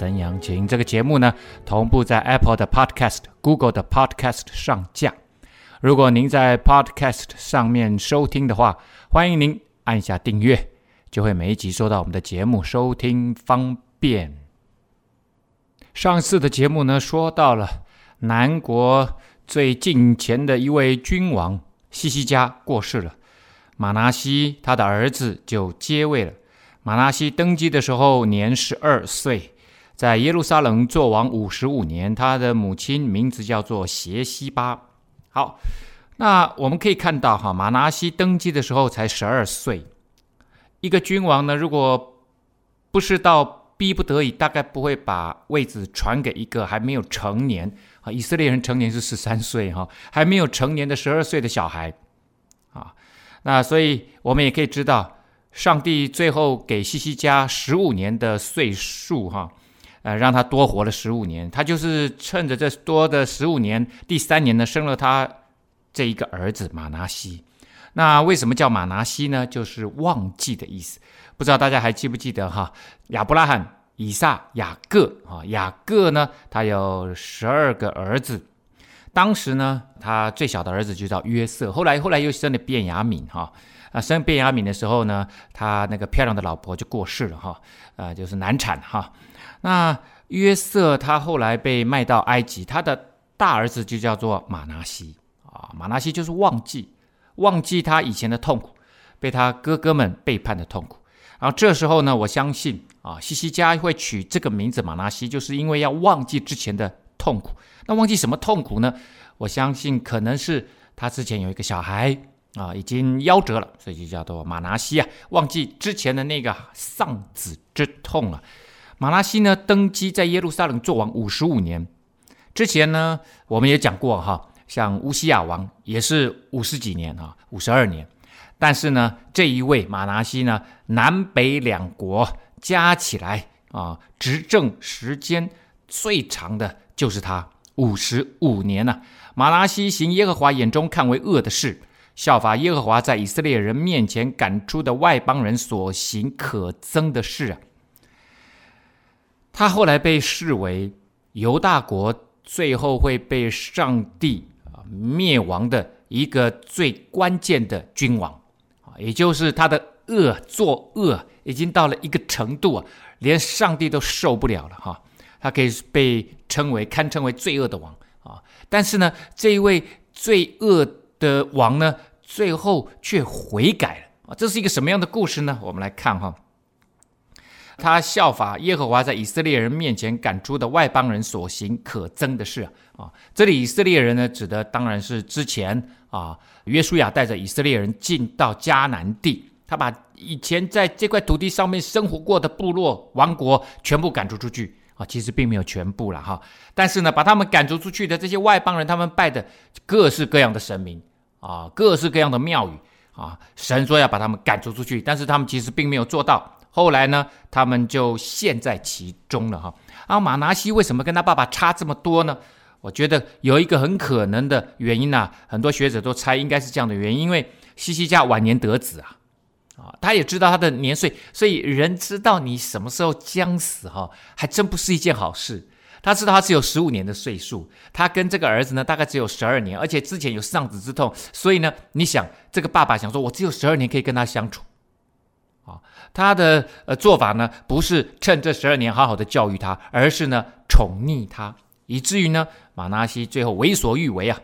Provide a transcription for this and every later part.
曾阳晴。这个节目呢，同步在 Apple 的 Podcast、Google 的 Podcast 上架。如果您在 Podcast 上面收听的话，欢迎您按下订阅，就会每一集收到我们的节目，收听方便。上次的节目呢，说到了南国最近前的一位君王。西西家过世了，马纳西他的儿子就接位了。马纳西登基的时候年十二岁，在耶路撒冷做王五十五年。他的母亲名字叫做邪西巴。好，那我们可以看到哈，玛拿西登基的时候才十二岁。一个君王呢，如果不是到逼不得已，大概不会把位子传给一个还没有成年。啊，以色列人成年是十三岁哈，还没有成年的十二岁的小孩，啊，那所以我们也可以知道，上帝最后给西西家十五年的岁数哈，呃，让他多活了十五年，他就是趁着这多的十五年，第三年呢，生了他这一个儿子马拿西。那为什么叫马拿西呢？就是忘记的意思。不知道大家还记不记得哈？亚伯拉罕。以撒、雅各啊，雅各呢，他有十二个儿子。当时呢，他最小的儿子就叫约瑟。后来，后来又生了便雅悯哈。啊，生便雅悯的时候呢，他那个漂亮的老婆就过世了哈。啊，就是难产哈。那约瑟他后来被卖到埃及，他的大儿子就叫做马拿西啊。马拿西就是忘记，忘记他以前的痛苦，被他哥哥们背叛的痛苦。然后这时候呢，我相信。啊，西西家会取这个名字马拿西，就是因为要忘记之前的痛苦。那忘记什么痛苦呢？我相信可能是他之前有一个小孩啊，已经夭折了，所以就叫做马拿西啊，忘记之前的那个丧子之痛了。马拿西呢，登基在耶路撒冷做王五十五年。之前呢，我们也讲过哈，像乌西亚王也是五十几年啊，五十二年。但是呢，这一位马拿西呢，南北两国。加起来啊，执政时间最长的就是他五十五年了。马拿西行耶和华眼中看为恶的事，效法耶和华在以色列人面前赶出的外邦人所行可憎的事啊。他后来被视为犹大国最后会被上帝啊灭亡的一个最关键的君王啊，也就是他的恶作恶。已经到了一个程度啊，连上帝都受不了了哈。他可以被称为堪称为罪恶的王啊。但是呢，这一位罪恶的王呢，最后却悔改了啊。这是一个什么样的故事呢？我们来看哈。他效法耶和华在以色列人面前赶出的外邦人所行可憎的事啊。这里以色列人呢，指的当然是之前啊，约书亚带着以色列人进到迦南地。他把以前在这块土地上面生活过的部落王国全部赶逐出去啊，其实并没有全部了哈。但是呢，把他们赶逐出去的这些外邦人，他们拜的各式各样的神明啊，各式各样的庙宇啊，神说要把他们赶逐出去，但是他们其实并没有做到。后来呢，他们就陷在其中了哈。啊，马拿西为什么跟他爸爸差这么多呢？我觉得有一个很可能的原因啊，很多学者都猜应该是这样的原因，因为西西家晚年得子啊。啊，他也知道他的年岁，所以人知道你什么时候将死哈，还真不是一件好事。他知道他只有十五年的岁数，他跟这个儿子呢，大概只有十二年，而且之前有丧子之痛，所以呢，你想这个爸爸想说，我只有十二年可以跟他相处，啊，他的呃做法呢，不是趁这十二年好好的教育他，而是呢宠溺他，以至于呢，马拿西最后为所欲为啊，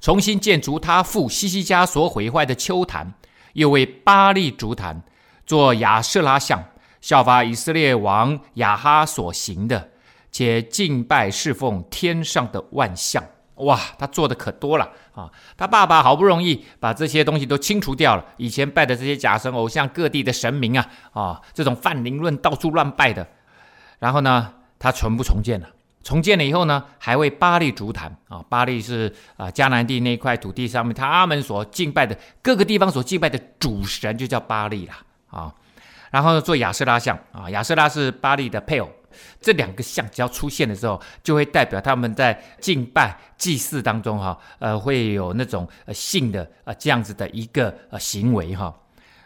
重新建筑他父西西家所毁坏的丘坛。又为巴力筑坛，做亚舍拉像，效法以色列王亚哈所行的，且敬拜侍奉天上的万象。哇，他做的可多了啊！他爸爸好不容易把这些东西都清除掉了，以前拜的这些假神偶像、各地的神明啊，啊，这种泛灵论到处乱拜的，然后呢，他全部重建了重建了以后呢，还为巴利足坛啊，巴利是啊迦南地那块土地上面他们所敬拜的各个地方所敬拜的主神，就叫巴利啦啊。然后呢做亚瑟拉像啊，亚瑟拉是巴利的配偶。这两个像只要出现的时候，就会代表他们在敬拜祭祀当中哈，呃，会有那种呃性的呃这样子的一个呃行为哈。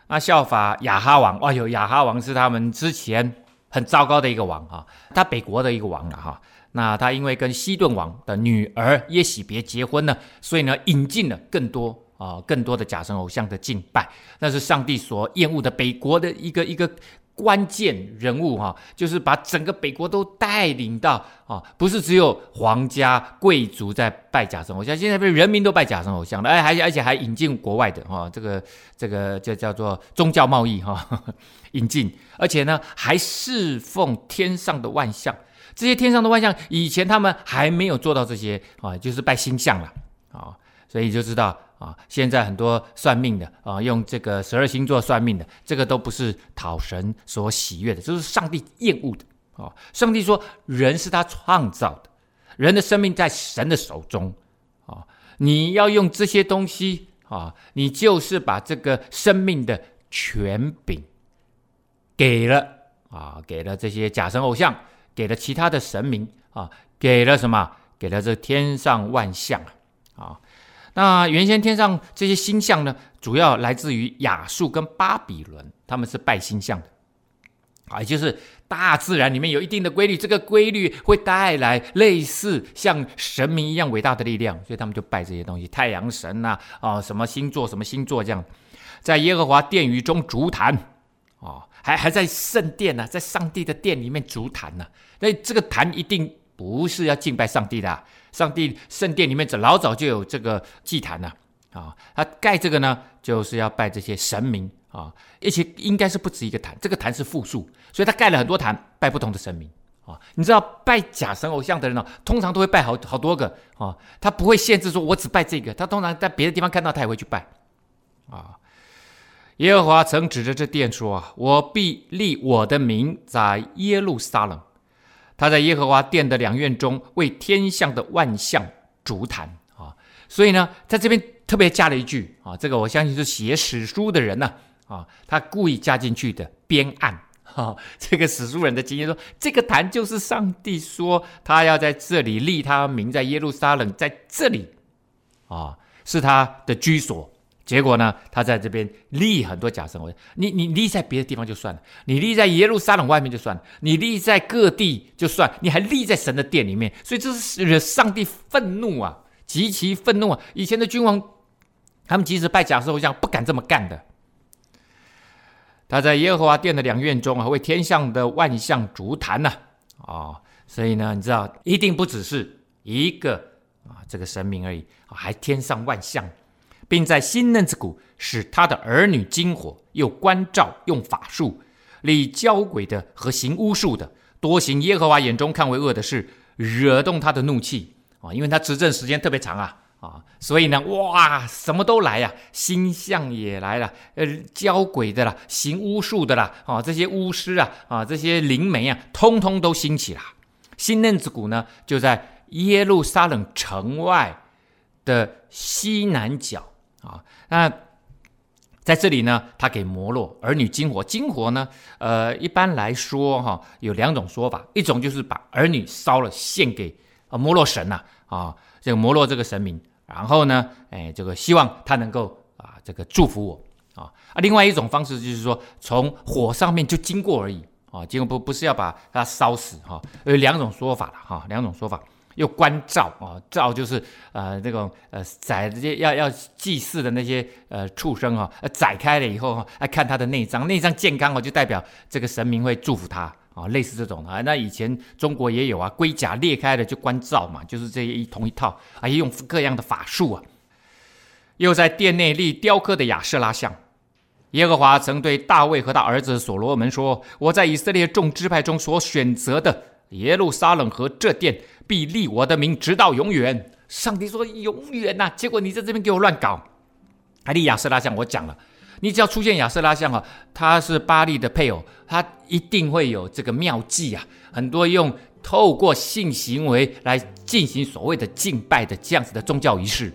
那效法亚哈王，哇哟，亚哈王是他们之前很糟糕的一个王哈，他北国的一个王了哈。那他因为跟西顿王的女儿耶洗别结婚呢，所以呢引进了更多啊、更多的假神偶像的敬拜，那是上帝所厌恶的北国的一个一个关键人物哈，就是把整个北国都带领到啊，不是只有皇家贵族在拜假神偶像，现在不是人民都拜假神偶像了，哎，还而且还引进国外的哈，这个这个就叫做宗教贸易哈，引进，而且呢还侍奉天上的万象。这些天上的万象，以前他们还没有做到这些啊，就是拜星象了啊，所以就知道啊，现在很多算命的啊，用这个十二星座算命的，这个都不是讨神所喜悦的，这是上帝厌恶的啊。上帝说，人是他创造的，人的生命在神的手中啊，你要用这些东西啊，你就是把这个生命的权柄给了啊，给了这些假神偶像。给了其他的神明啊，给了什么？给了这天上万象啊。那原先天上这些星象呢，主要来自于亚述跟巴比伦，他们是拜星象的。啊，也就是大自然里面有一定的规律，这个规律会带来类似像神明一样伟大的力量，所以他们就拜这些东西，太阳神呐啊，什么星座什么星座这样，在耶和华殿宇中筑坛啊。还还在圣殿呢、在上帝的殿里面筑坛呢，所以这个坛一定不是要敬拜上帝的、上帝圣殿里面这老早就有这个祭坛了啊，他盖这个呢就是要拜这些神明啊，而且应该是不止一个坛，这个坛是复数，所以他盖了很多坛拜不同的神明啊。你知道拜假神偶像的人呢、通常都会拜好好多个啊，他不会限制说我只拜这个，他通常在别的地方看到他也会去拜啊。耶和华曾指着这殿说：“啊，我必立我的名在耶路撒冷。他在耶和华殿的两院中为天上的万象筑坛啊。所以呢，在这边特别加了一句啊，这个我相信是写史书的人呢啊，他故意加进去的编案哈。这个史书人的经验说，这个坛就是上帝说他要在这里立他名在耶路撒冷，在这里啊，是他的居所。”结果呢，他在这边立很多假神偶像。你你立在别的地方就算了，你立在耶路撒冷外面就算了，你立在各地就算，你还立在神的殿里面，所以这是惹上帝愤怒啊，极其愤怒啊！以前的君王，他们即使拜假神偶像，不敢这么干的。他在耶和华殿的两院中啊，为天上的万象足坛呐，啊，所以呢，你知道，一定不只是一个啊这个神明而已，还天上万象。并在新嫩子谷使他的儿女经火，又关照用法术，立交鬼的和行巫术的，多行耶和华眼中看为恶的事，惹动他的怒气啊！因为他执政时间特别长啊啊，所以呢，哇，什么都来呀、啊，星象也来了，呃，交鬼的啦，行巫术的啦，啊，这些巫师啊啊，这些灵媒啊，通通都兴起了。新嫩子谷呢，就在耶路撒冷城外的西南角。啊，那在这里呢，他给摩洛儿女金火，金火呢，呃，一般来说哈，有两种说法，一种就是把儿女烧了献给啊摩洛神呐，啊，这个摩洛这个神明，然后呢，哎，这个希望他能够啊，这个祝福我啊，啊，另外一种方式就是说，从火上面就经过而已啊，经过不不是要把它烧死哈，有两种说法了哈，两种说法。又关照啊，照就是呃这种呃宰这些要要祭祀的那些呃畜生啊，宰开了以后哈，来看他的内脏，内脏健康哦，就代表这个神明会祝福他啊，类似这种啊。那以前中国也有啊，龟甲裂开了就关照嘛，就是这一同一套，啊，也用各样的法术啊。又在殿内立雕刻的亚舍拉像。耶和华曾对大卫和他儿子所罗门说：“我在以色列众支派中所选择的耶路撒冷和这殿。”必立我的名直到永远。上帝说永远呐、结果你在这边给我乱搞。还立亚瑟拉像，我讲了，你只要出现亚瑟拉像啊，他是巴力的配偶，他一定会有这个妙计啊，很多用透过性行为来进行所谓的敬拜的这样子的宗教仪式，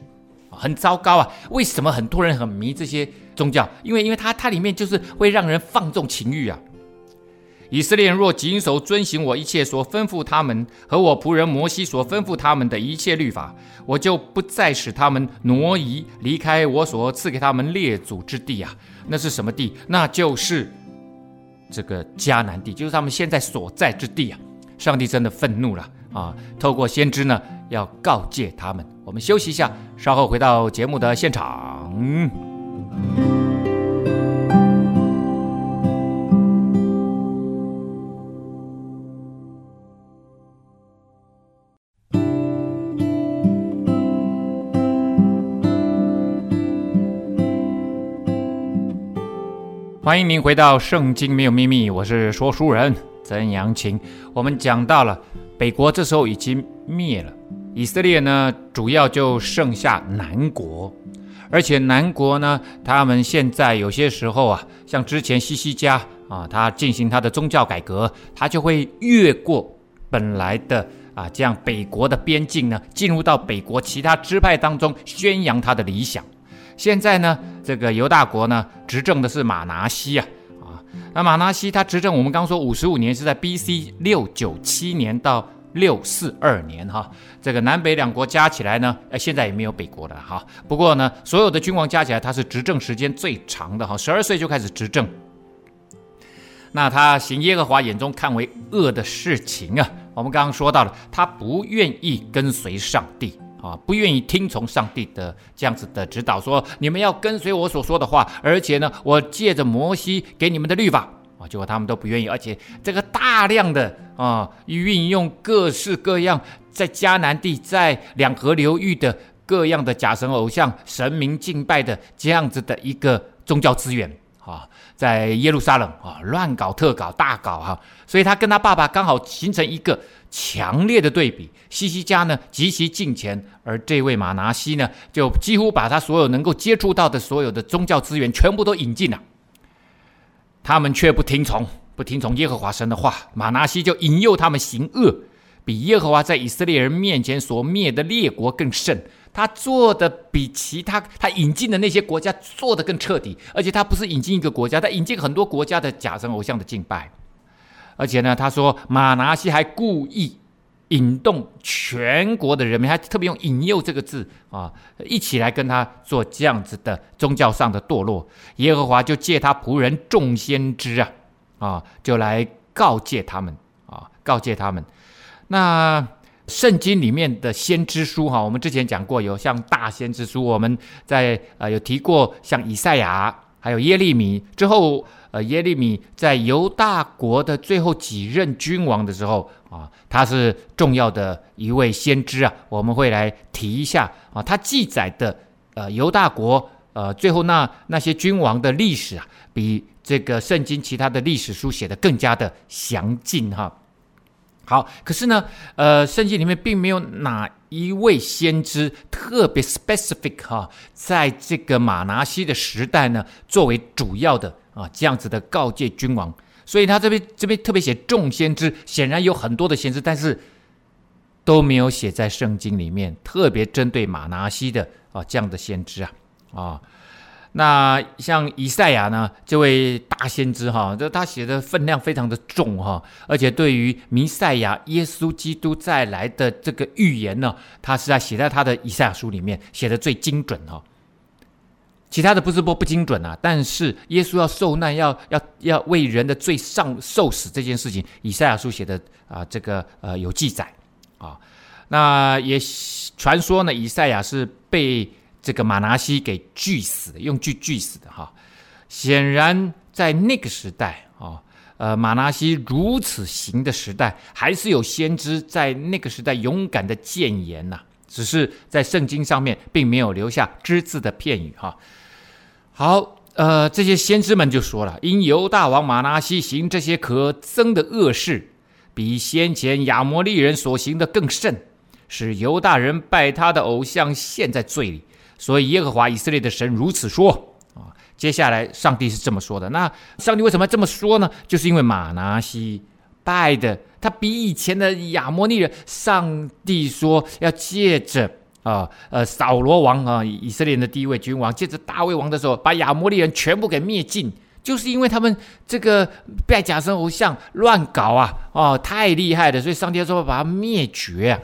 很糟糕啊！为什么很多人很迷这些宗教？因为因为它它里面就是会让人放纵情欲啊。以色列若谨守遵行我一切所吩咐他们和我仆人摩西所吩咐他们的一切律法，我就不再使他们挪移离开我所赐给他们列祖之地啊！那是什么地？那就是这个迦南地，就是他们现在所在之地啊！上帝真的愤怒了啊！透过先知呢，要告诫他们。我们休息一下，稍后回到节目的现场。欢迎您回到《圣经没有秘密》，我是说书人曾阳晴。我们讲到了北国这时候已经灭了，以色列呢主要就剩下南国，而且南国呢，他们现在有些时候啊，像之前西西家啊，他进行他的宗教改革，他就会越过本来的啊这样北国的边境呢，进入到北国其他支派当中宣扬他的理想。现在呢，这个犹大国呢，执政的是马拿西啊，啊，那马拿西他执政，我们刚说五十五年是在 B.C. 六九七年到六四二年哈，这个南北两国加起来呢，呃，现在也没有北国了哈。不过呢，所有的君王加起来，他是执政时间最长的哈，十二岁就开始执政。那他行耶和华眼中看为恶的事情啊，我们刚刚说到了，他不愿意跟随上帝。啊，不愿意听从上帝的这样子的指导，说你们要跟随我所说的话，而且呢，我借着摩西给你们的律法。啊，结果他们都不愿意，而且这个大量的啊，运用各式各样在迦南地、在两河流域的各样的假神偶像、神明敬拜的这样子的一个宗教资源。啊，在耶路撒冷啊，乱搞特搞大搞哈，所以他跟他爸爸刚好形成一个。强烈的对比，西西家呢极其敬虔，而这位马拿西呢，就几乎把他所有能够接触到的所有的宗教资源全部都引进了。他们却不听从，不听从耶和华神的话。马拿西就引诱他们行恶，比耶和华在以色列人面前所灭的列国更甚。他做的比其他他引进的那些国家做的更彻底，而且他不是引进一个国家，他引进很多国家的假神偶像的敬拜。而且呢，他说马拿西还故意引动全国的人民，还特别用“引诱”这个字啊，一起来跟他做这样子的宗教上的堕落。耶和华就借他仆人众先知啊，啊，就来告诫他们啊，告诫他们。那圣经里面的先知书哈、我们之前讲过，有像大先知书，我们在呃有提过，像以赛亚，还有耶利米之后。呃，耶利米在犹大国的最后几任君王的时候啊，他是重要的一位先知啊，我们会来提一下啊。他记载的呃犹大国呃最后那那些君王的历史啊，比这个圣经其他的历史书写得更加的详尽哈。好，可是呢，呃，圣经里面并没有哪一位先知特别 specific 哈，在这个马拿西的时代呢，作为主要的。啊，这样子的告诫君王，所以他这边这边特别写众先知，显然有很多的先知，但是都没有写在圣经里面，特别针对马拿西的啊这样的先知啊啊，那像以赛亚呢，这位大先知哈，这他写的分量非常的重哈，而且对于弥赛亚耶稣基督再来的这个预言呢，他是在写在他的以赛亚书里面写的最精准哈。其他的不是说不精准啊，但是耶稣要受难，要要要为人的罪上受死这件事情，以赛亚书写的啊、这个呃有记载啊。那也传说呢，以赛亚是被这个马拿西给锯死的，用锯锯死的哈。显然在那个时代啊，呃，马拿西如此行的时代，还是有先知在那个时代勇敢的谏言呐、只是在圣经上面并没有留下只字的片语哈。好，呃，这些先知们就说了，因犹大王马拿西行这些可憎的恶事，比先前亚摩利人所行的更甚，使犹大人拜他的偶像陷在罪里。所以耶和华以色列的神如此说啊。接下来上帝是这么说的，那上帝为什么要这么说呢？就是因为玛拿西拜的他比以前的亚摩利人，上帝说要借着啊呃扫罗王啊以色列的第一位君王，借着大卫王的时候，把亚摩利人全部给灭尽，就是因为他们这个拜假神偶像乱搞啊哦太厉害了，所以上帝说把他灭绝啊。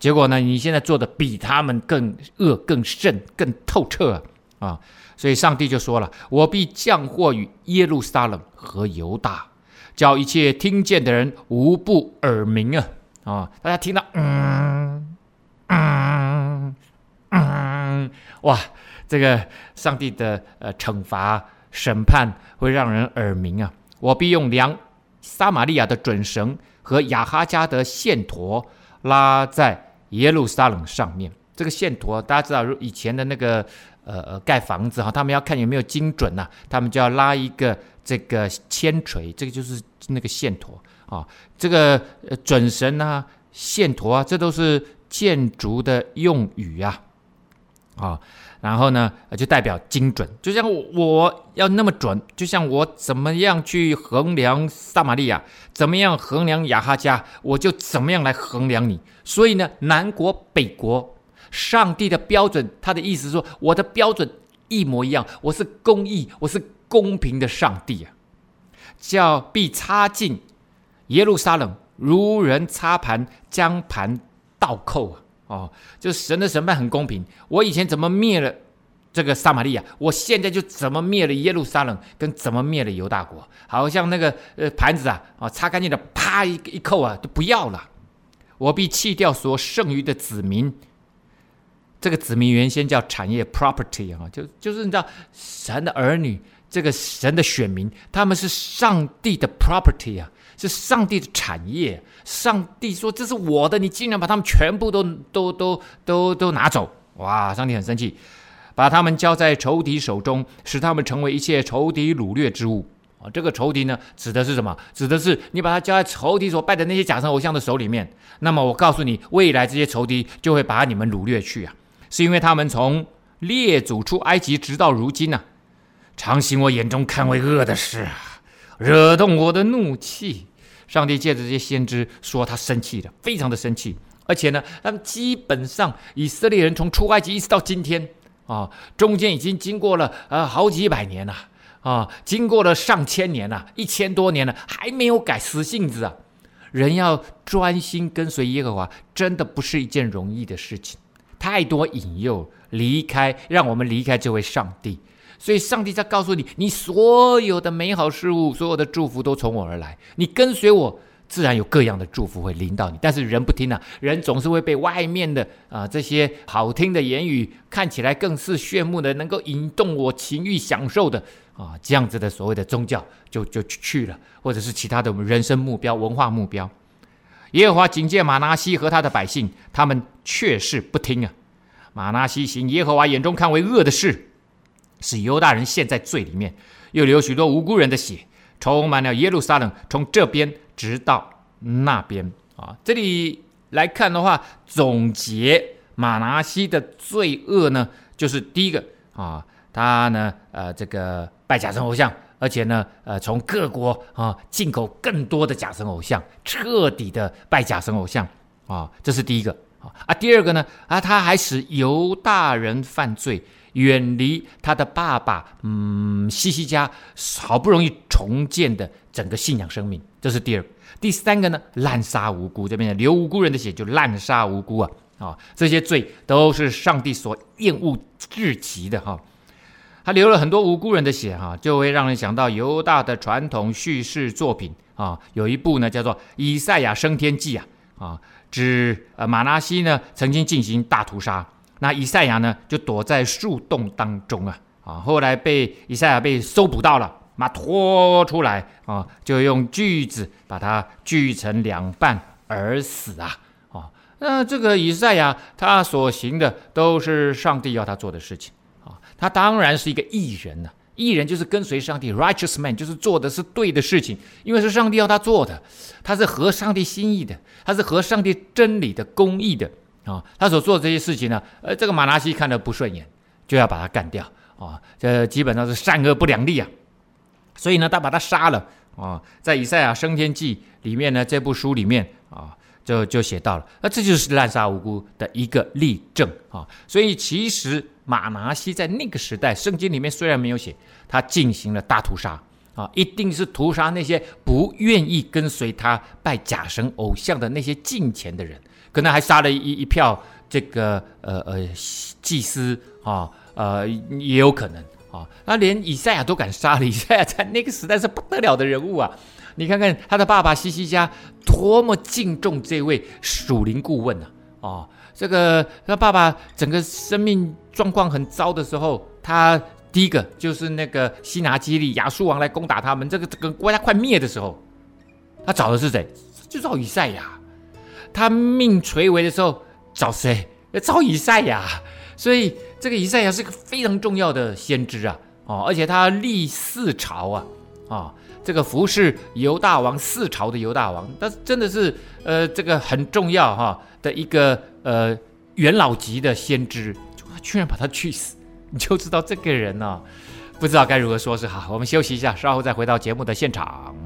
结果呢，你现在做的比他们更恶、更甚、更透彻啊！啊，所以上帝就说了：“我必降祸于耶路撒冷和犹大。”叫一切听见的人无不耳鸣啊！啊，大家听到嗯嗯嗯，哇，这个上帝的呃惩罚审判会让人耳鸣啊！我必用量撒玛利亚的准绳和亚哈家的线砣拉在耶路撒冷上面。这个线砣大家知道，如以前的那个呃呃盖房子哈，他们要看有没有精准呐、他们就要拉一个这个铅锤，这个就是。那个线砣啊，这个准绳呐，线砣啊，这都是建筑的用语啊，啊，然后呢，就代表精准，就像我要那么准，就像我怎么样去衡量撒玛利亚，怎么样衡量亚哈家，我就怎么样来衡量你。所以呢，南国北国，上帝的标准，他的意思是说，我的标准一模一样，我是公义，我是公平的上帝啊。叫必擦尽耶路撒冷，如人擦盘，将盘倒扣啊！哦，就神的审判很公平。我以前怎么灭了这个撒玛利亚，我现在就怎么灭了耶路撒冷，跟怎么灭了犹大国。好像那个呃盘子啊，啊擦干净的，啪一一扣啊，都不要了。我必弃掉所剩余的子民。这个子民原先叫产业 property 啊，就就是你知道神的儿女。这个神的选民，他们是上帝的 property 啊，是上帝的产业。上帝说：“这是我的，你竟然把他们全部都都都都都拿走！”哇，上帝很生气，把他们交在仇敌手中，使他们成为一切仇敌掳掠之物。啊，这个仇敌呢，指的是什么？指的是你把他交在仇敌所拜的那些假神偶像的手里面。那么我告诉你，未来这些仇敌就会把你们掳掠去啊，是因为他们从列祖出埃及直到如今呢、常行我眼中看为恶的事啊，惹动我的怒气。上帝借着这些先知说，他生气了，非常的生气。而且呢，他们基本上以色列人从出埃及一直到今天啊，中间已经经过了呃好几百年了啊，经过了上千年了，一千多年了，还没有改死性子啊。人要专心跟随耶和华，真的不是一件容易的事情。太多引诱，离开，让我们离开这位上帝。所以，上帝在告诉你，你所有的美好事物，所有的祝福都从我而来。你跟随我，自然有各样的祝福会临到你。但是人不听啊，人总是会被外面的啊这些好听的言语，看起来更是炫目的，能够引动我情欲享受的啊这样子的所谓的宗教，就就去了，或者是其他的人生目标、文化目标。耶和华警戒玛拿西和他的百姓，他们却是不听啊。玛拿西行耶和华眼中看为恶的事。使犹大人陷在罪里面，又流许多无辜人的血，充满了耶路撒冷，从这边直到那边啊。这里来看的话，总结马拿西的罪恶呢，就是第一个啊，他呢，呃，这个拜假神偶像，而且呢，呃，从各国啊进口更多的假神偶像，彻底的拜假神偶像啊，这是第一个啊。第二个呢，啊，他还使犹大人犯罪。远离他的爸爸，嗯，西西家好不容易重建的整个信仰生命，这是第二。第三个呢，滥杀无辜，这边的流无辜人的血就滥杀无辜啊啊！这些罪都是上帝所厌恶至极的哈。他流了很多无辜人的血哈，就会让人想到犹大的传统叙事作品啊，有一部呢叫做《以赛亚升天记》啊啊，指呃马拿西呢曾经进行大屠杀。那以赛亚呢，就躲在树洞当中啊啊！后来被以赛亚被搜捕到了，把他拖出来啊，就用锯子把它锯成两半而死啊啊！那这个以赛亚他所行的都是上帝要他做的事情啊，他当然是一个艺人呐、啊，义人就是跟随上帝，righteous man 就是做的是对的事情，因为是上帝要他做的，他是合上帝心意的，他是合上帝真理的公义的。啊、他所做的这些事情呢，呃，这个马拿西看得不顺眼，就要把他干掉啊、这基本上是善恶不两立啊。所以呢，他把他杀了啊，在以赛亚升天记里面呢，这部书里面啊，就就写到了，那这就是滥杀无辜的一个例证啊。所以其实马拿西在那个时代，圣经里面虽然没有写，他进行了大屠杀啊，一定是屠杀那些不愿意跟随他拜假神偶像的那些近前的人，可能还杀了一一票这个呃呃祭司啊，呃也有可能。啊，那连以赛亚都敢杀了，以赛亚在那个时代是不得了的人物啊！你看看他的爸爸西西家多么敬重这位属灵顾问啊！哦，这个他爸爸整个生命状况很糟的时候，他第一个就是那个西拿基立亚述王来攻打他们，这个这个国家快灭的时候，他找的是谁？就找以赛亚。他命垂危的时候找谁？找以赛亚。所以这个以赛亚是个非常重要的先知啊，哦，而且他历四朝啊，啊、哦，这个服侍犹大王四朝的犹大王，他真的是呃这个很重要哈、的一个呃元老级的先知，就居然把他去死，你就知道这个人呢、不知道该如何说是好。我们休息一下，稍后再回到节目的现场。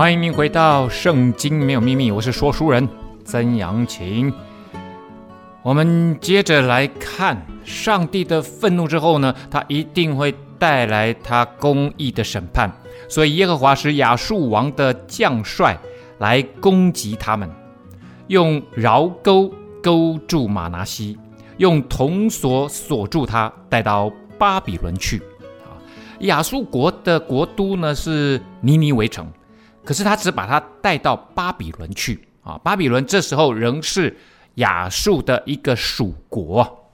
欢迎您回到《圣经没有秘密》，我是说书人曾阳晴。我们接着来看，上帝的愤怒之后呢，他一定会带来他公义的审判。所以耶和华使亚述王的将帅来攻击他们，用饶钩钩住马拿西，用铜锁锁住他，带到巴比伦去。啊，亚述国的国都呢是尼尼微城。可是他只把他带到巴比伦去啊！巴比伦这时候仍是亚述的一个属国。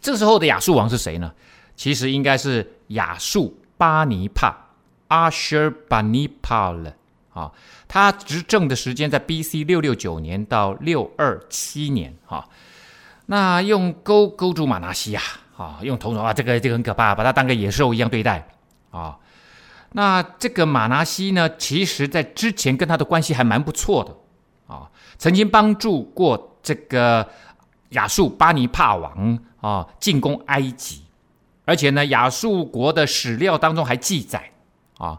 这时候的亚述王是谁呢？其实应该是亚述巴尼帕 （Ashurbanipal） 啊。他执政的时间在 B.C. 六六九年到六二七年啊。那用钩钩住马拿西啊，啊，用铜锁啊，这个这个很可怕，把他当个野兽一样对待啊。那这个马拿西呢，其实在之前跟他的关系还蛮不错的啊，曾经帮助过这个亚述巴尼帕王啊进攻埃及，而且呢，亚述国的史料当中还记载啊，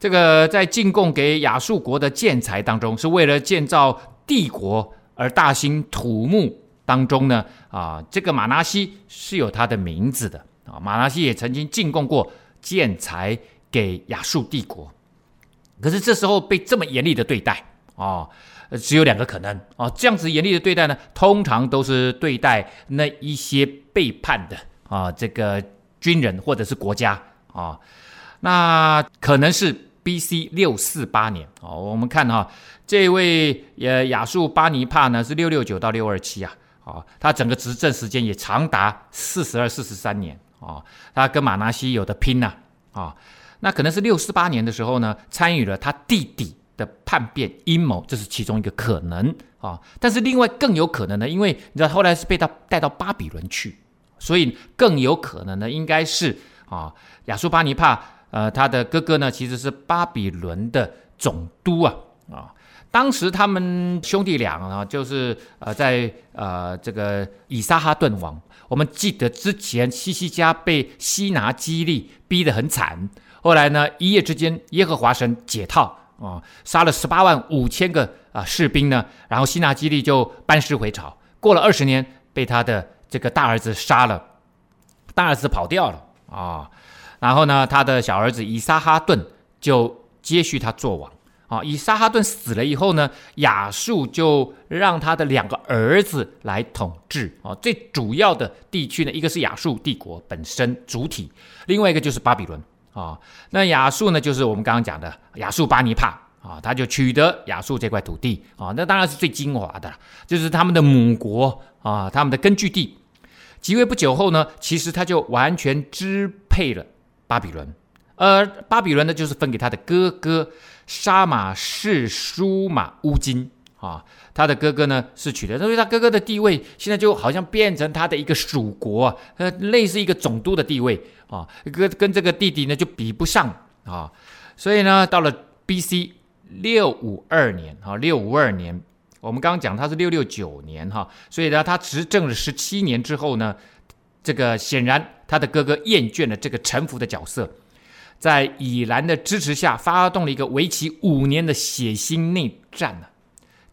这个在进贡给亚述国的建材当中，是为了建造帝国而大兴土木当中呢啊，这个马拿西是有他的名字的啊，马拿西也曾经进贡过建材。给亚述帝国，可是这时候被这么严厉的对待啊、哦，只有两个可能啊、哦，这样子严厉的对待呢，通常都是对待那一些背叛的啊、哦，这个军人或者是国家啊、哦，那可能是 B.C. 六四八年、哦，我们看哈、这位呃亚述巴尼帕呢是六六九到六二七啊，哦，他整个执政时间也长达四十二四十三年啊、哦，他跟马拿西有的拼呐啊。哦那可能是六四八年的时候呢，参与了他弟弟的叛变阴谋，这是其中一个可能啊。但是另外更有可能呢，因为你知道后来是被他带到巴比伦去，所以更有可能呢，应该是啊亚述巴尼帕呃他的哥哥呢其实是巴比伦的总督啊啊。当时他们兄弟俩啊，就是呃在呃这个以撒哈顿王，我们记得之前西西家被西拿基立逼得很惨。后来呢，一夜之间，耶和华神解套啊，杀了十八万五千个啊士兵呢，然后西拿基立就班师回朝。过了二十年，被他的这个大儿子杀了，大儿子跑掉了啊。然后呢，他的小儿子以撒哈顿就接续他做王啊。以撒哈顿死了以后呢，亚述就让他的两个儿子来统治啊。最主要的地区呢，一个是亚述帝国本身主体，另外一个就是巴比伦。啊、那亚述呢，就是我们刚刚讲的亚述巴尼帕啊、他就取得亚述这块土地啊、那当然是最精华的，就是他们的母国啊、他们的根据地。即位不久后呢，其实他就完全支配了巴比伦，而巴比伦呢，就是分给他的哥哥沙马士舒马乌金啊。他的哥哥呢是取得，所以他哥哥的地位现在就好像变成他的一个属国，呃，类似一个总督的地位啊，跟跟这个弟弟呢就比不上啊。所以呢，到了 B.C. 六五二年啊，六五二年，我们刚刚讲他是六六九年哈，所以呢，他执政了十七年之后呢，这个显然他的哥哥厌倦了这个臣服的角色，在以兰的支持下，发动了一个为期五年的血腥内战呢。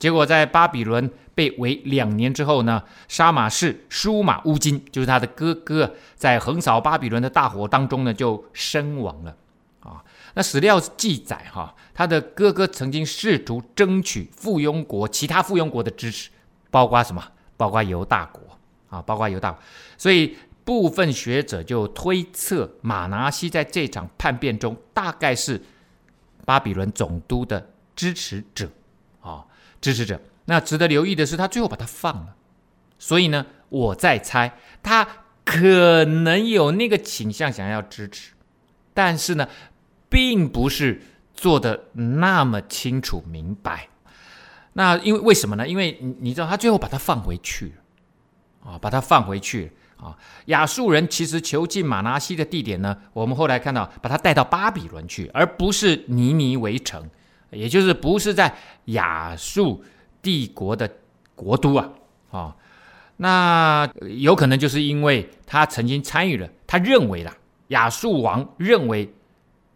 结果在巴比伦被围两年之后呢，沙马士舒马乌金就是他的哥哥，在横扫巴比伦的大火当中呢，就身亡了。啊那史料记载，哈，他的哥哥曾经试图争取附庸国其他附庸国的支持，包括什么？包括犹大国啊，包括犹大国。所以部分学者就推测，马拿西在这场叛变中，大概是巴比伦总督的支持者，支持者。那值得留意的是，他最后把他放了。所以呢，我在猜，他可能有那个倾向，想要支持，但是呢。并不是做的那么清楚明白，那因为为什么呢？因为你你知道，他最后把他放回去啊，把他放回去啊。亚述人其实囚禁马拿西的地点呢，我们后来看到把他带到巴比伦去，而不是尼尼围城，也就是不是在亚述帝国的国都啊啊。那有可能就是因为他曾经参与了，他认为啦，亚述王认为。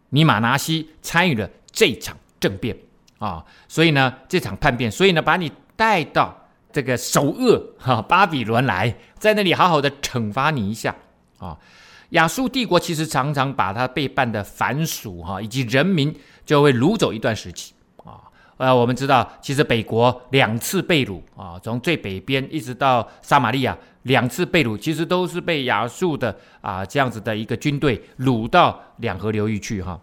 你马拿西参与了这场政变啊，所以呢，这场叛变，所以呢，把你带到这个首恶哈巴比伦来，在那里好好的惩罚你一下啊。亚述帝国其实常常把他背叛的藩属哈以及人民就会掳走一段时期啊。呃，我们知道，其实北国两次被掳啊，从最北边一直到撒玛利亚。两次被掳，其实都是被亚述的啊这样子的一个军队掳到两河流域去哈。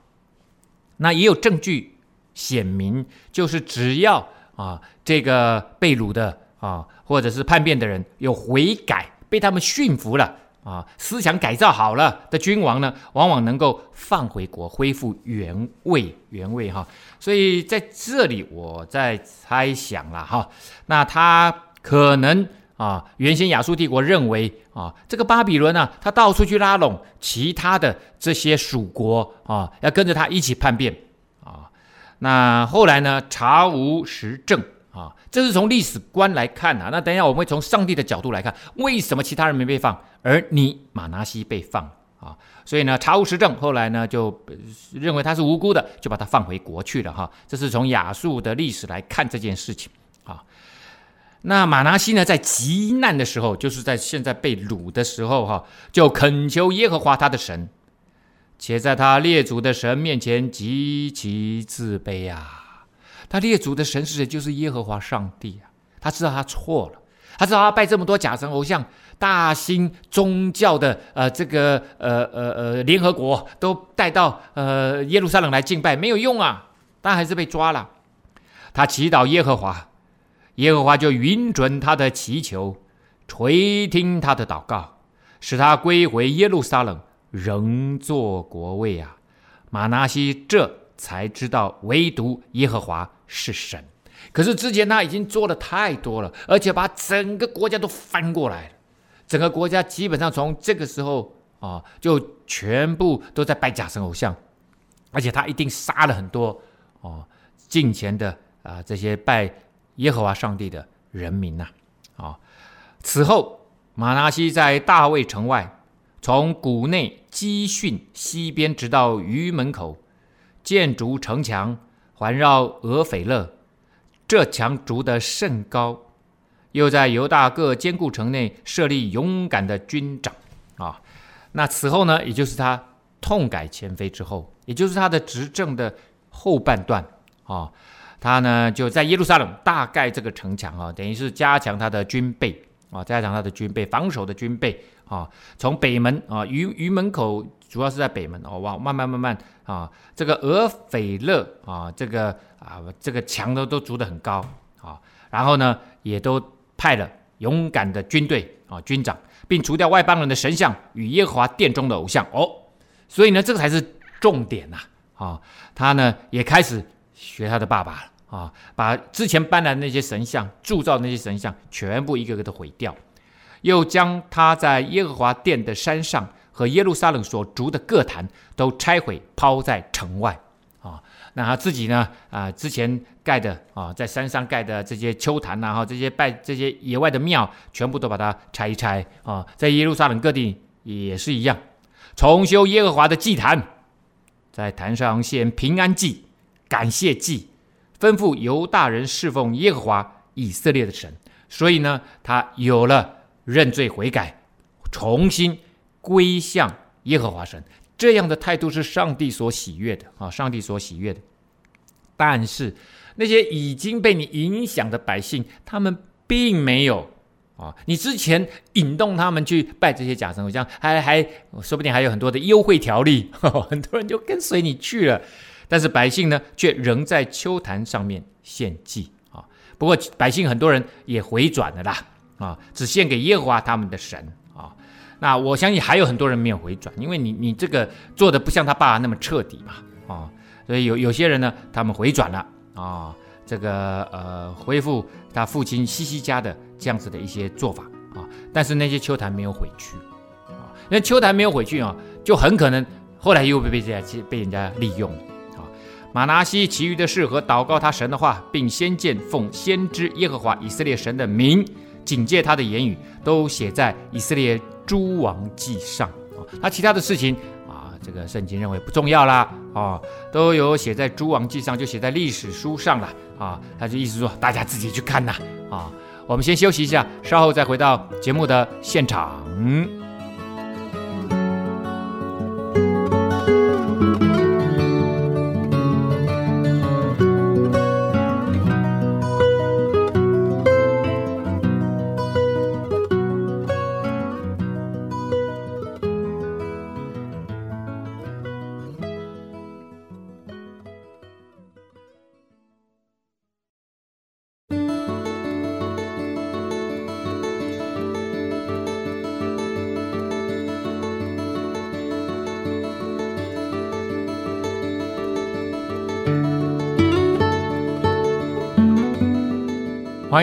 那也有证据显明，就是只要啊这个被掳的啊或者是叛变的人有悔改，被他们驯服了啊，思想改造好了的君王呢，往往能够放回国，恢复原位原位哈。所以在这里我在猜想了哈，那他可能。啊，原先亚述帝国认为啊，这个巴比伦呢、他到处去拉拢其他的这些属国啊，要跟着他一起叛变啊。那后来呢，查无实证啊，这是从历史观来看啊。那等一下我们会从上帝的角度来看，为什么其他人没被放，而你马拿西被放啊？所以呢，查无实证，后来呢就认为他是无辜的，就把他放回国去了哈。这是从亚述的历史来看这件事情啊。那马拿西呢，在极难的时候，就是在现在被掳的时候，哈，就恳求耶和华他的神，且在他列祖的神面前极其自卑啊。他列祖的神是谁？就是耶和华上帝啊。他知道他错了，他知道他拜这么多假神偶像，大兴宗教的呃这个呃呃呃联合国都带到呃耶路撒冷来敬拜没有用啊，但还是被抓了。他祈祷耶和华。耶和华就允准他的祈求，垂听他的祷告，使他归回耶路撒冷，仍作国位啊。马拿西这才知道，唯独耶和华是神。可是之前他已经做了太多了，而且把整个国家都翻过来了。整个国家基本上从这个时候啊，就全部都在拜假神偶像，而且他一定杀了很多哦敬虔的啊这些拜。耶和华上帝的人民呐，啊！此后，马拿西在大卫城外，从谷内基训西边，直到鱼门口，建筑城墙，环绕俄斐勒。这墙筑得甚高，又在犹大各坚固城内设立勇敢的军长。啊！那此后呢，也就是他痛改前非之后，也就是他的执政的后半段啊。他呢，就在耶路撒冷大概这个城墙啊，等于是加强他的军备啊，加强他的军备防守的军备啊。从北门啊，鱼鱼门口主要是在北门哦，哇，慢慢慢慢啊，这个俄斐勒啊，这个啊，这个墙都都筑得很高啊。然后呢，也都派了勇敢的军队啊，军长，并除掉外邦人的神像与耶和华殿中的偶像哦。所以呢，这个才是重点呐！啊，他呢也开始学他的爸爸了啊，把之前搬来的那些神像、铸造那些神像，全部一个个的毁掉，又将他在耶和华殿的山上和耶路撒冷所筑的各坛都拆毁，抛在城外啊。那他自己呢啊，之前盖的啊，在山上盖的这些丘坛呐，哈，这些拜这些野外的庙，全部都把它拆一拆啊，在耶路撒冷各地也是一样。重修耶和华的祭坛，在坛上献平安祭、感谢祭，吩咐犹大人侍奉耶和华以色列的神。所以呢，他有了认罪悔改、重新归向耶和华神这样的态度，是上帝所喜悦的啊！上帝所喜悦的。但是那些已经被你影响的百姓，他们并没有。啊，你之前引动他们去拜这些假神偶像，还还说不定还有很多的优惠条例，呵呵，很多人就跟随你去了。但是百姓呢，却仍在丘坛上面献祭啊。不过百姓很多人也回转了啦，啊，只献给耶和华他们的神。那我相信还有很多人没有回转，因为你你这个做的不像他爸爸那么彻底嘛，啊，所以有有些人呢，他们回转了啊。这个呃，恢复他父亲西西家的这样子的一些做法啊，但是那些丘坛没有回去啊，那丘坛没有回去啊，就很可能后来又被被人家被人家利用啊。马拿西其余的事和祷告他神的话，并先见奉先知耶和华以色列神的名警戒他的言语，都写在以色列诸王记上啊。那其他的事情啊。这个圣经认为不重要啦，啊，都有写在诸王记上，就写在历史书上了啊。他就意思说，大家自己去看呐，啊。我们先休息一下，稍后再回到节目的现场。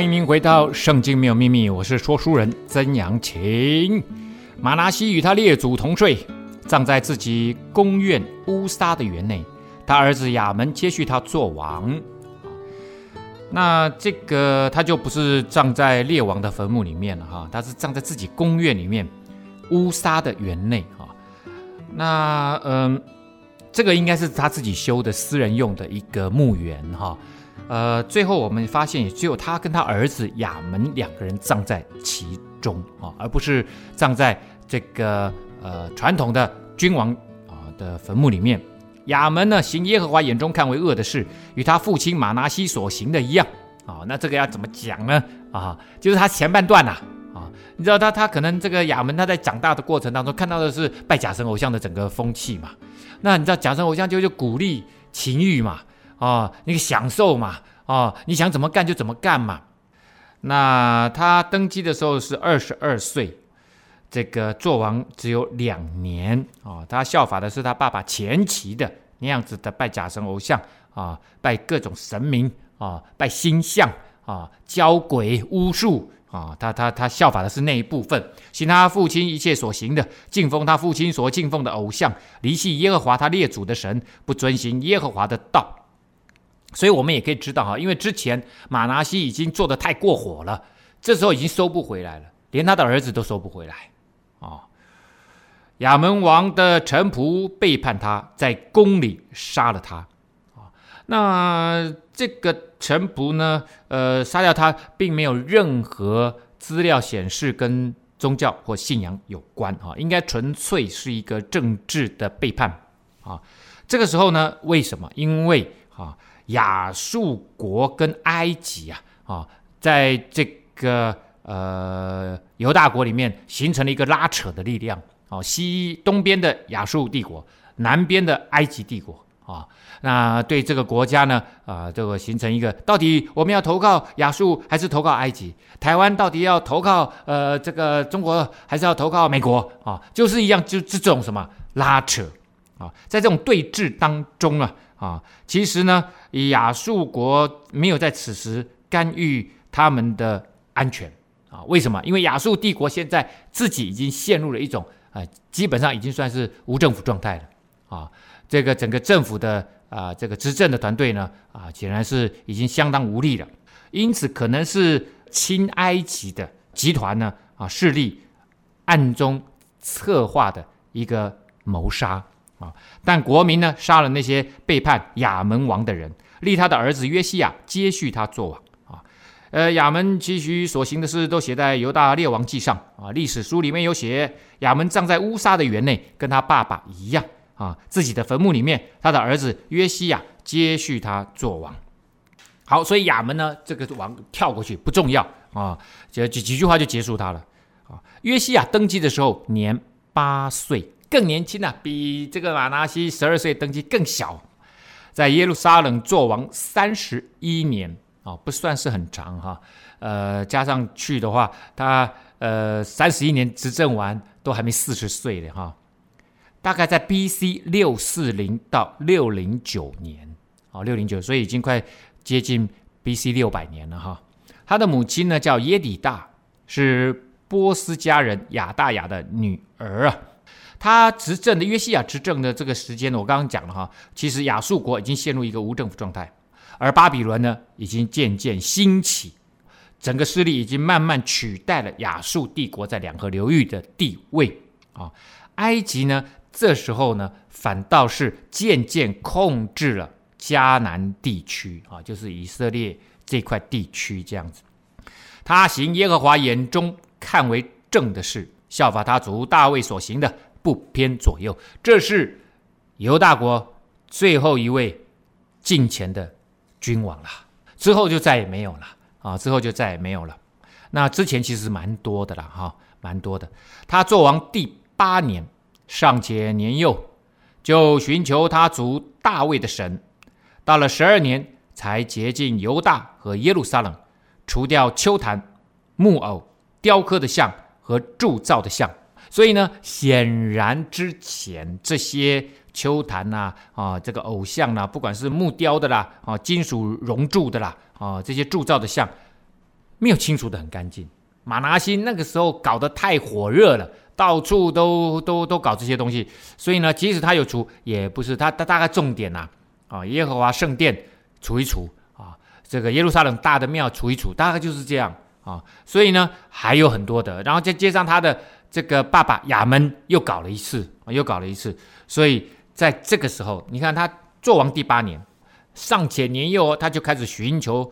欢迎您回到《圣经没有秘密》，我是说书人曾阳晴。马拿西与他列祖同睡，葬在自己宫院乌沙的园内。他儿子亚门接续他做王。那这个他就不是葬在列王的坟墓里面了哈，他是葬在自己宫院里面乌沙的园内哈。那嗯，这个应该是他自己修的私人用的一个墓园哈。呃，最后我们发现，也只有他跟他儿子亚门两个人葬在其中啊，而不是葬在这个呃传统的君王啊的坟墓里面。亚门呢，行耶和华眼中看为恶的事，与他父亲马拿西所行的一样啊。那这个要怎么讲呢？啊，就是他前半段呐，啊，你知道他他可能这个亚门他在长大的过程当中看到的是拜假神偶像的整个风气嘛。那你知道假神偶像就就鼓励情欲嘛。哦，那个享受嘛，哦，你想怎么干就怎么干嘛。那他登基的时候是二十二岁，这个做王只有两年哦。他效法的是他爸爸前期的那样子的拜假神偶像啊、拜各种神明啊、拜星象啊，交、鬼巫术啊、他他他效法的是那一部分，行他父亲一切所行的，敬奉他父亲所敬奉的偶像，离弃耶和华他列祖的神，不遵行耶和华的道。所以我们也可以知道哈，因为之前马拿西已经做得太过火了，这时候已经收不回来了，连他的儿子都收不回来啊。亚门王的臣仆背叛他，在宫里杀了他啊。那这个臣仆呢，呃，杀掉他，并没有任何资料显示跟宗教或信仰有关啊，应该纯粹是一个政治的背叛啊。这个时候呢，为什么？因为啊。亚述国跟埃及啊，啊，在这个呃犹大国里面形成了一个拉扯的力量啊，西东边的亚述帝国，南边的埃及帝国啊，那对这个国家呢啊，这个形成一个，到底我们要投靠亚述还是投靠埃及？台湾到底要投靠呃这个中国还是要投靠美国啊？就是一样，就这种什么拉扯啊，在这种对峙当中啊啊，其实呢，亚述国没有在此时干预他们的安全啊。为什么？因为亚述帝国现在自己已经陷入了一种啊，基本上已经算是无政府状态了啊。这个整个政府的啊，这个执政的团队呢啊，显然是已经相当无力了。因此，可能是亲埃及的集团呢啊势力暗中策划的一个谋杀。啊！但国民呢，杀了那些背叛亚门王的人，立他的儿子约西亚接续他做王。啊，呃，亚门其实所行的事都写在犹大列王记上。啊，历史书里面有写，亚门葬在乌沙的园内，跟他爸爸一样。啊，自己的坟墓里面，他的儿子约西亚接续他做王。好，所以亚门呢，这个王跳过去不重要啊，就几几句话就结束他了。啊，约西亚登基的时候年八岁。更年轻啊，比这个马拿西十二岁登基更小，在耶路撒冷做王三十一年啊，不算是很长哈。呃，加上去的话，他呃三十一年执政完都还没四十岁的哈。大概在 B.C. 六四零到六零九年啊，六零九，所以已经快接近 B.C. 六百年了哈。他的母亲呢叫耶底大，是波斯家人亚大雅的女儿啊。他执政的约西亚执政的这个时间呢，我刚刚讲了哈，其实亚述国已经陷入一个无政府状态，而巴比伦呢已经渐渐兴起，整个势力已经慢慢取代了亚述帝国在两河流域的地位啊。埃及呢这时候呢反倒是渐渐控制了迦南地区啊，就是以色列这块地区这样子。他行耶和华眼中看为正的事，效法他祖大卫所行的。不偏左右，这是犹大国最后一位近前的君王了。之后就再也没有了啊！之后就再也没有了。那之前其实蛮多的了哈，蛮多的。他做王第八年，尚且年幼，就寻求他祖大卫的神。到了十二年，才洁净犹大和耶路撒冷，除掉丘坛、木偶、雕刻的像和铸造的像。所以呢，显然之前这些丘坛呐，啊，这个偶像呐，不管是木雕的啦，啊，金属熔铸的啦，啊，这些铸造的像，没有清除的很干净。马拿西那个时候搞得太火热了，到处都都都搞这些东西，所以呢，即使他有除，也不是他他大概重点呐，啊，耶和华圣殿除一除，啊，这个耶路撒冷大的庙除一除，大概就是这样啊。所以呢，还有很多的，然后再接上他的。这个爸爸亚门又搞了一次，又搞了一次，所以在这个时候，你看他做王第八年，尚且年幼，他就开始寻求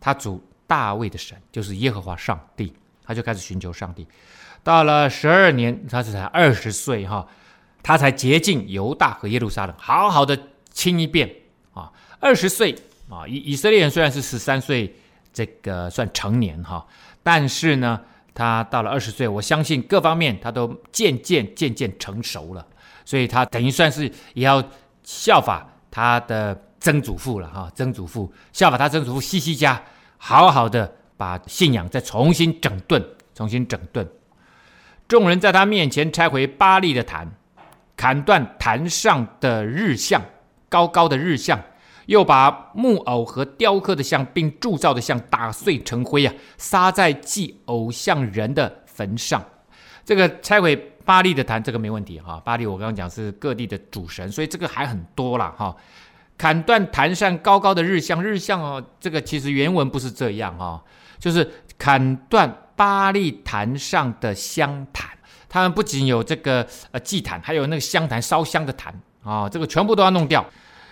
他主大卫的神，就是耶和华上帝，他就开始寻求上帝。到了十二年，他是才二十岁哈，他才洁净犹大和耶路撒冷，好好的清一遍啊。二十岁啊，以以色列人虽然是十三岁，这个算成年哈，但是呢。他到了二十岁，我相信各方面他都渐渐渐渐成熟了，所以他等于算是也要效法他的曾祖父了哈，曾祖父效法他曾祖父西西家，好好的把信仰再重新整顿，重新整顿。众人在他面前拆回巴利的坛，砍断坛上的日像，高高的日像。又把木偶和雕刻的像，并铸造的像打碎成灰啊，撒在祭偶像人的坟上。这个拆毁巴利的坛，这个没问题哈。巴利我刚刚讲是各地的主神，所以这个还很多了哈。砍断坛上高高的日像，日像哦，这个其实原文不是这样哈，就是砍断巴利坛上的香坛。他们不仅有这个呃祭坛，还有那个香坛烧香的坛啊，这个全部都要弄掉。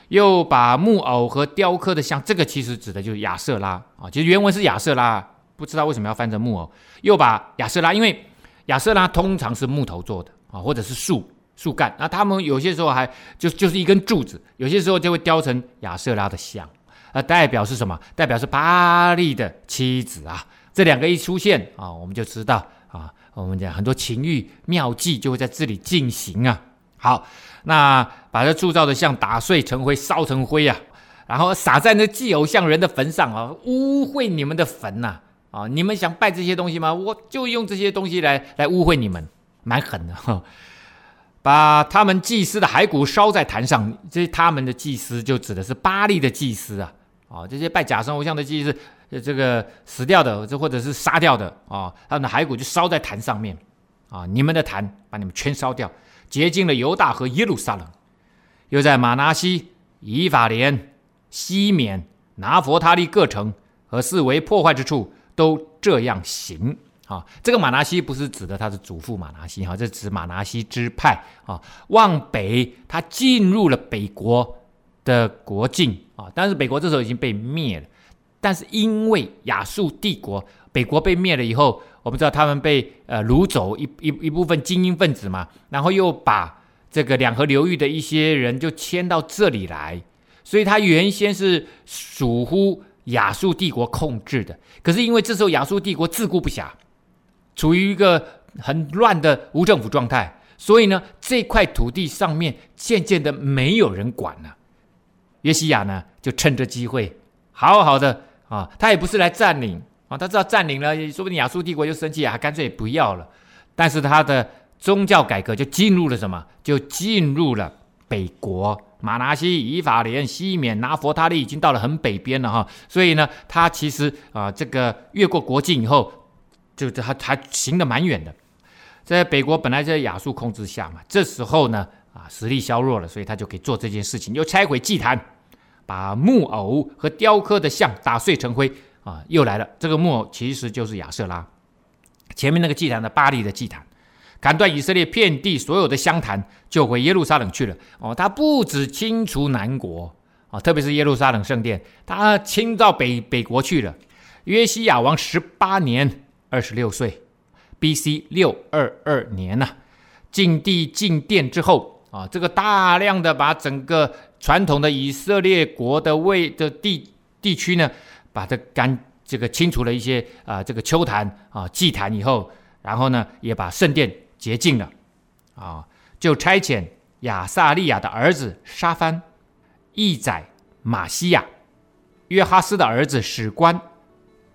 又把木偶和雕刻的像，这个其实指的就是亚瑟拉啊，其实原文是亚瑟拉，不知道为什么要翻成木偶。又把亚瑟拉，因为亚瑟拉通常是木头做的啊，或者是树树干，那他们有些时候还就就是一根柱子，有些时候就会雕成亚瑟拉的像，啊，代表是什么？代表是巴力的妻子啊。这两个一出现啊，我们就知道啊，我们讲很多情欲妙计就会在这里进行啊。好。那把这铸造的像打碎成灰，烧成灰啊，然后撒在那祭偶像人的坟上啊，污秽你们的坟呐！啊，你们想拜这些东西吗？我就用这些东西来来污秽你们，蛮狠的哈。把他们祭司的骸骨烧在坛上。这他们的祭司就指的是巴力的祭司啊，啊，这些拜假神偶像的祭司，这个死掉的，这或者是杀掉的啊，他们的骸骨就烧在坛上面啊，你们的坛把你们全烧掉，洁净了犹大和耶路撒冷。又在马拿西、以法莲、西缅、拿弗他利各城和四围破坏之处，都这样行。啊，这个马拿西不是指的他的祖父马拿西哈，这指马拿西支派啊，往北他进入了北国的国境啊，但是北国这时候已经被灭了，但是因为亚述帝国北国被灭了以后，我们知道他们被呃掳走一一一部分精英分子嘛，然后又把这个两河流域的一些人就迁到这里来，所以他原先是属乎亚述帝国控制的，可是因为这时候亚述帝国自顾不暇。处于一个很乱的无政府状态，所以呢，这块土地上面渐渐的没有人管了。约西亚呢，就趁着机会，好好的啊，他也不是来占领啊，他知道占领了，说不定亚述帝国就生气啊，干脆不要了。但是他的宗教改革就进入了什么？就进入了北国，马拿西、以法莲、西缅、拿弗他利，已经到了很北边了哈。所以呢，他其实啊，这个越过国境以后。就这还还行得蛮远的，在北国本来在亚述控制下嘛，这时候呢啊实力削弱了，所以他就可以做这件事情，又拆毁祭坛，把木偶和雕刻的像打碎成灰啊，又来了。这个木偶其实就是亚瑟拉，前面那个祭坛的巴力的祭坛，砍断以色列遍地所有的香坛，就回耶路撒冷去了。哦，他不止清除南国啊，特别是耶路撒冷圣殿，他清到北北国去了。约西亚王十八年。二十六岁，B.C. 六二二年呢、啊，净地进殿之后啊，这个大量的把整个传统的以色列国的位的地地区呢，把这干这个清除了一些啊，这个丘坛啊祭坛以后，然后呢，也把圣殿洁净了啊，就差遣亚撒利雅的儿子沙番、义宰玛西亚、约哈斯的儿子史官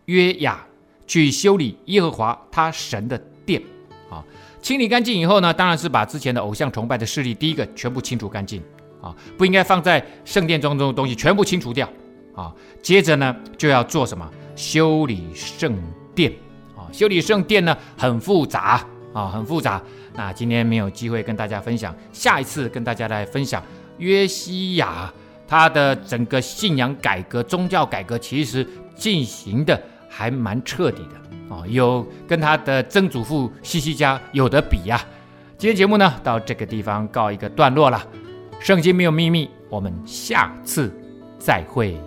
约雅。去修理耶和华他神的殿，啊，清理干净以后呢，当然是把之前的偶像崇拜的势力，第一个全部清除干净，啊，不应该放在圣殿中中的东西全部清除掉，啊，接着呢就要做什么？修理圣殿，啊，修理圣殿呢很复杂，啊，很复杂。那今天没有机会跟大家分享，下一次跟大家来分享约西亚他的整个信仰改革、宗教改革，其实进行的。还蛮彻底的啊，有跟他的曾祖父西西家有得比呀。今天节目呢，到这个地方告一个段落了。圣经没有秘密，我们下次再会。